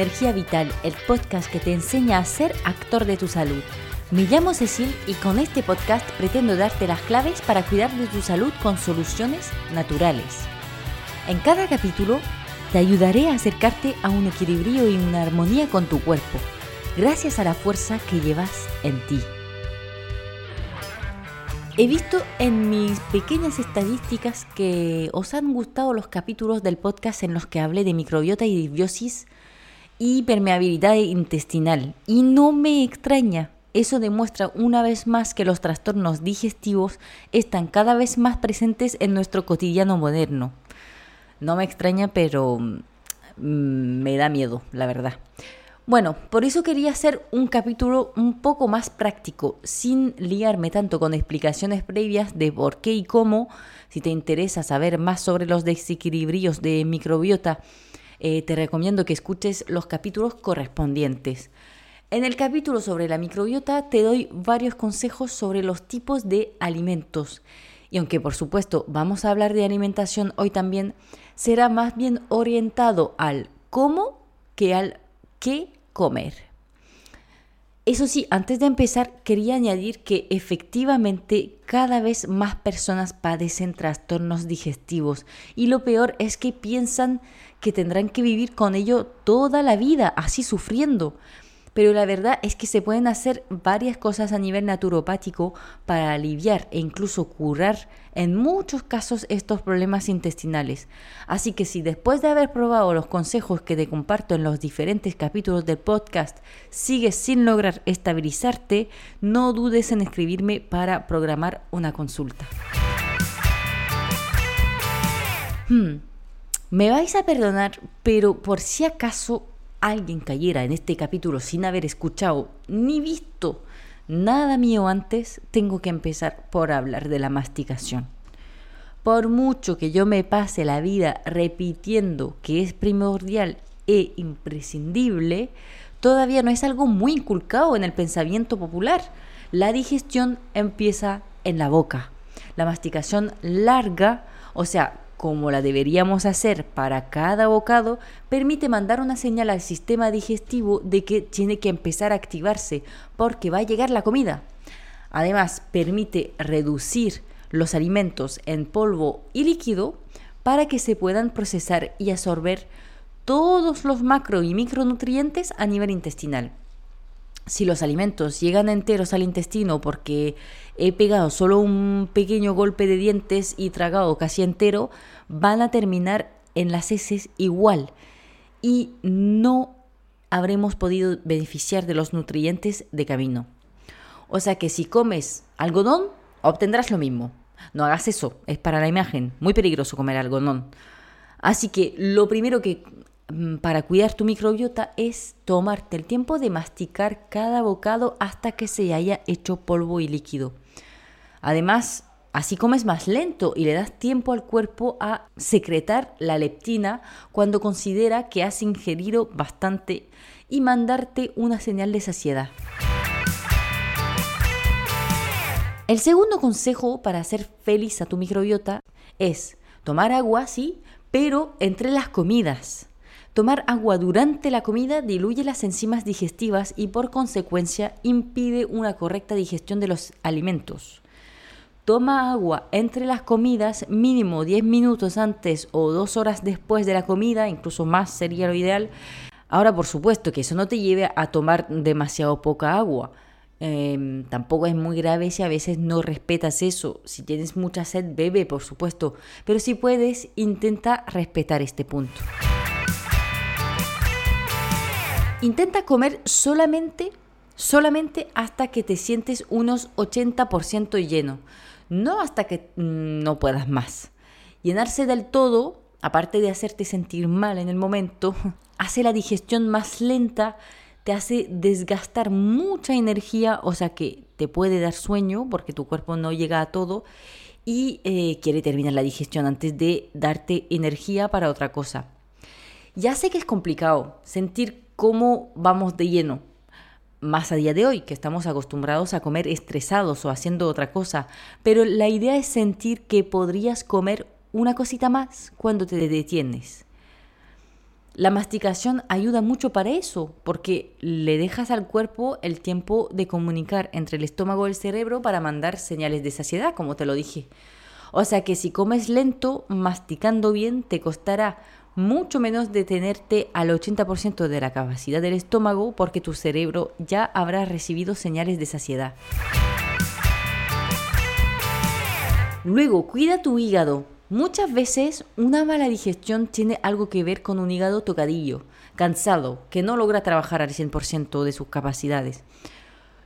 Energía Vital, el podcast que te enseña a ser actor de tu salud. Me llamo Cecil y con este podcast pretendo darte las claves para cuidar de tu salud con soluciones naturales. En cada capítulo te ayudaré a acercarte a un equilibrio y una armonía con tu cuerpo, gracias a la fuerza que llevas en ti. He visto en mis pequeñas estadísticas que os han gustado los capítulos del podcast en los que hablé de microbiota y disbiosis y permeabilidad intestinal. Y no me extraña. Eso demuestra una vez más que los trastornos digestivos están cada vez más presentes en nuestro cotidiano moderno. No me extraña, pero mm, me da miedo, la verdad. Bueno, por eso quería hacer un capítulo un poco más práctico, sin liarme tanto con explicaciones previas de por qué y cómo. Si te interesa saber más sobre los desequilibrios de microbiota, eh, te recomiendo que escuches los capítulos correspondientes. En el capítulo sobre la microbiota te doy varios consejos sobre los tipos de alimentos. Y aunque por supuesto vamos a hablar de alimentación hoy también, será más bien orientado al cómo que al qué comer. Eso sí, antes de empezar, quería añadir que efectivamente cada vez más personas padecen trastornos digestivos. Y lo peor es que piensan que tendrán que vivir con ello toda la vida, así sufriendo pero la verdad es que se pueden hacer varias cosas a nivel naturopático para aliviar e incluso curar en muchos casos estos problemas intestinales. Así que si después de haber probado los consejos que te comparto en los diferentes capítulos del podcast sigues sin lograr estabilizarte, no dudes en escribirme para programar una consulta. Hmm, me vais a perdonar, pero por si acaso alguien cayera en este capítulo sin haber escuchado ni visto nada mío antes, tengo que empezar por hablar de la masticación. Por mucho que yo me pase la vida repitiendo que es primordial e imprescindible, todavía no es algo muy inculcado en el pensamiento popular. La digestión empieza en la boca. La masticación larga, o sea, como la deberíamos hacer para cada bocado, permite mandar una señal al sistema digestivo de que tiene que empezar a activarse porque va a llegar la comida. Además, permite reducir los alimentos en polvo y líquido para que se puedan procesar y absorber todos los macro y micronutrientes a nivel intestinal si los alimentos llegan enteros al intestino porque he pegado solo un pequeño golpe de dientes y tragado casi entero, van a terminar en las heces igual y no habremos podido beneficiar de los nutrientes de camino. O sea que si comes algodón, obtendrás lo mismo. No hagas eso, es para la imagen, muy peligroso comer algodón. Así que lo primero que para cuidar tu microbiota es tomarte el tiempo de masticar cada bocado hasta que se haya hecho polvo y líquido. Además, así comes más lento y le das tiempo al cuerpo a secretar la leptina cuando considera que has ingerido bastante y mandarte una señal de saciedad. El segundo consejo para hacer feliz a tu microbiota es tomar agua, sí, pero entre las comidas. Tomar agua durante la comida diluye las enzimas digestivas y por consecuencia impide una correcta digestión de los alimentos. Toma agua entre las comidas mínimo 10 minutos antes o 2 horas después de la comida, incluso más sería lo ideal. Ahora, por supuesto, que eso no te lleve a tomar demasiado poca agua. Em, tampoco es muy grave si a veces no respetas eso. Si tienes mucha sed, bebe, por supuesto. Pero si puedes, intenta respetar este punto. Intenta comer solamente, solamente hasta que te sientes unos 80% lleno, no hasta que mm, no puedas más. Llenarse del todo, aparte de hacerte sentir mal en el momento, hace la digestión más lenta, te hace desgastar mucha energía, o sea que te puede dar sueño porque tu cuerpo no llega a todo y eh, quiere terminar la digestión antes de darte energía para otra cosa. Ya sé que es complicado sentir cómo vamos de lleno. Más a día de hoy, que estamos acostumbrados a comer estresados o haciendo otra cosa, pero la idea es sentir que podrías comer una cosita más cuando te detienes. La masticación ayuda mucho para eso, porque le dejas al cuerpo el tiempo de comunicar entre el estómago y el cerebro para mandar señales de saciedad, como te lo dije. O sea que si comes lento, masticando bien, te costará mucho menos detenerte al 80% de la capacidad del estómago porque tu cerebro ya habrá recibido señales de saciedad. Luego, cuida tu hígado. Muchas veces una mala digestión tiene algo que ver con un hígado tocadillo, cansado, que no logra trabajar al 100% de sus capacidades.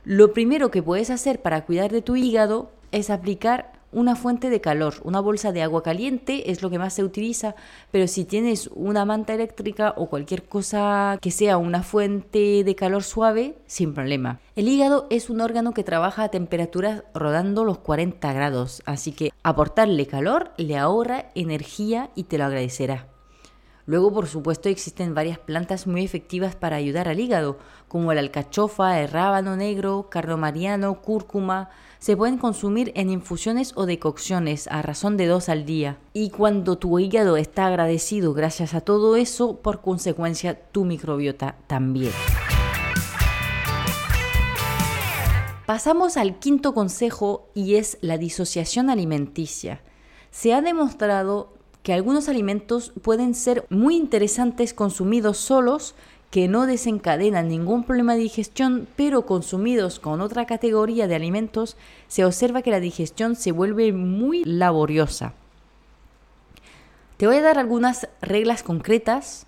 Lo primero que puedes hacer para cuidar de tu hígado es aplicar una fuente de calor. Una bolsa de agua caliente es lo que más se utiliza, pero si tienes una manta eléctrica o cualquier cosa que sea una fuente de calor suave, sin problema. El hígado es un órgano que trabaja a temperaturas rodando los 40 grados, así que aportarle calor le ahorra energía y te lo agradecerá. Luego, por supuesto, existen varias plantas muy efectivas para ayudar al hígado, como la alcachofa, el rábano negro, cardomariano, cúrcuma. Se pueden consumir en infusiones o decocciones a razón de dos al día. Y cuando tu hígado está agradecido gracias a todo eso, por consecuencia tu microbiota también. Pasamos al quinto consejo y es la disociación alimenticia. Se ha demostrado que algunos alimentos pueden ser muy interesantes consumidos solos, que no desencadenan ningún problema de digestión, pero consumidos con otra categoría de alimentos, se observa que la digestión se vuelve muy laboriosa. Te voy a dar algunas reglas concretas.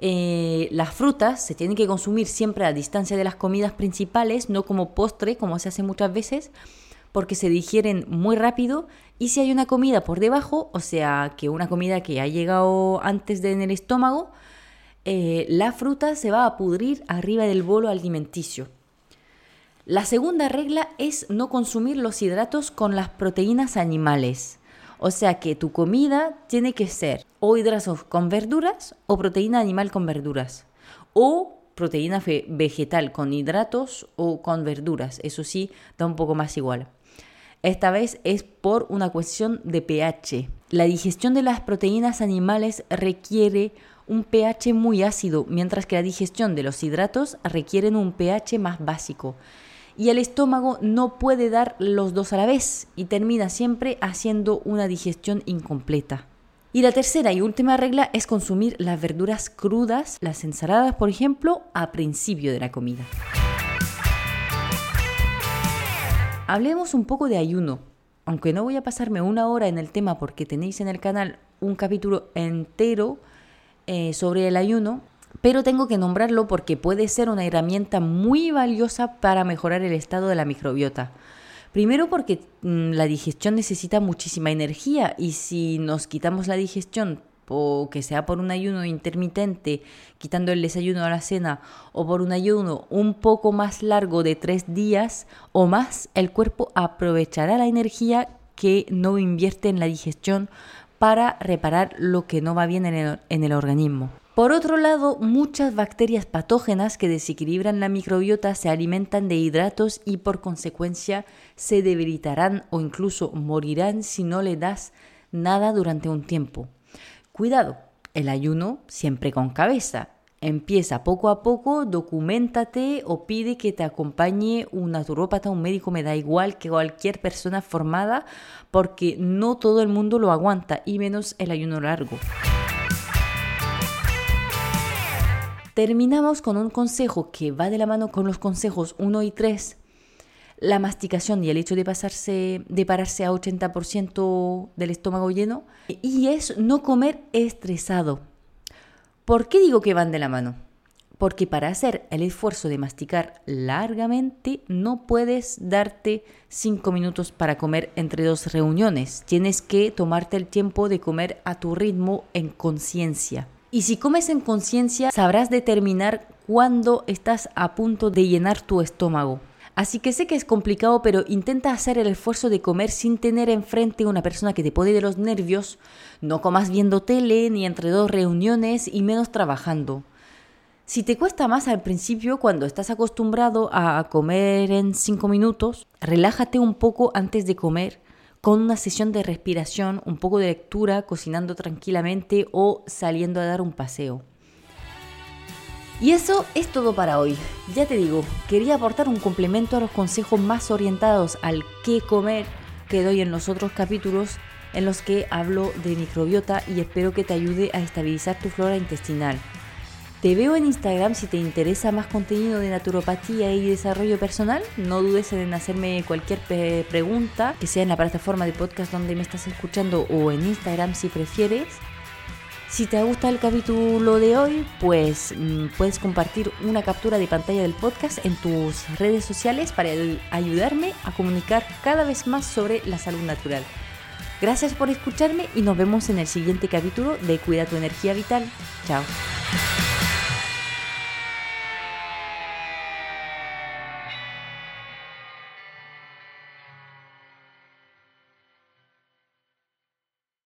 Eh, las frutas se tienen que consumir siempre a distancia de las comidas principales, no como postre, como se hace muchas veces porque se digieren muy rápido y si hay una comida por debajo, o sea, que una comida que ha llegado antes de en el estómago, eh, la fruta se va a pudrir arriba del bolo alimenticio. La segunda regla es no consumir los hidratos con las proteínas animales. O sea que tu comida tiene que ser o hidratos con verduras o proteína animal con verduras. O proteína vegetal con hidratos o con verduras. Eso sí, da un poco más igual. Esta vez es por una cuestión de pH. La digestión de las proteínas animales requiere un pH muy ácido, mientras que la digestión de los hidratos requieren un pH más básico. Y el estómago no puede dar los dos a la vez y termina siempre haciendo una digestión incompleta. Y la tercera y última regla es consumir las verduras crudas, las ensaladas por ejemplo, a principio de la comida. Hablemos un poco de ayuno. Aunque no voy a pasarme una hora en el tema porque tenéis en el canal un capítulo entero eh, sobre el ayuno, pero tengo que nombrarlo porque puede ser una herramienta muy valiosa para mejorar el estado de la microbiota. Primero porque mm, la digestión necesita muchísima energía y si nos quitamos la digestión o que sea por un ayuno intermitente, quitando el desayuno a la cena, o por un ayuno un poco más largo de tres días o más, el cuerpo aprovechará la energía que no invierte en la digestión para reparar lo que no va bien en el, en el organismo. Por otro lado, muchas bacterias patógenas que desequilibran la microbiota se alimentan de hidratos y por consecuencia se debilitarán o incluso morirán si no le das nada durante un tiempo. Cuidado, el ayuno siempre con cabeza. Empieza poco a poco, documentate o pide que te acompañe un naturópata, un médico, me da igual que cualquier persona formada, porque no todo el mundo lo aguanta, y menos el ayuno largo. Terminamos con un consejo que va de la mano con los consejos 1 y 3 la masticación y el hecho de pasarse de pararse a 80% del estómago lleno y es no comer estresado. ¿Por qué digo que van de la mano? Porque para hacer el esfuerzo de masticar largamente no puedes darte 5 minutos para comer entre dos reuniones. Tienes que tomarte el tiempo de comer a tu ritmo en conciencia. Y si comes en conciencia, sabrás determinar cuándo estás a punto de llenar tu estómago. Así que sé que es complicado, pero intenta hacer el esfuerzo de comer sin tener enfrente una persona que te puede de los nervios. No comas viendo tele, ni entre dos reuniones, y menos trabajando. Si te cuesta más al principio, cuando estás acostumbrado a comer en cinco minutos, relájate un poco antes de comer con una sesión de respiración, un poco de lectura, cocinando tranquilamente o saliendo a dar un paseo. Y eso es todo para hoy. Ya te digo, quería aportar un complemento a los consejos más orientados al qué comer que doy en los otros capítulos en los que hablo de microbiota y espero que te ayude a estabilizar tu flora intestinal. Te veo en Instagram si te interesa más contenido de naturopatía y desarrollo personal. No dudes en hacerme cualquier pregunta, que sea en la plataforma de podcast donde me estás escuchando o en Instagram si prefieres. Si te gusta el capítulo de hoy, pues mm, puedes compartir una captura de pantalla del podcast en tus redes sociales para ayudarme a comunicar cada vez más sobre la salud natural. Gracias por escucharme y nos vemos en el siguiente capítulo de Cuida tu energía vital. Chao.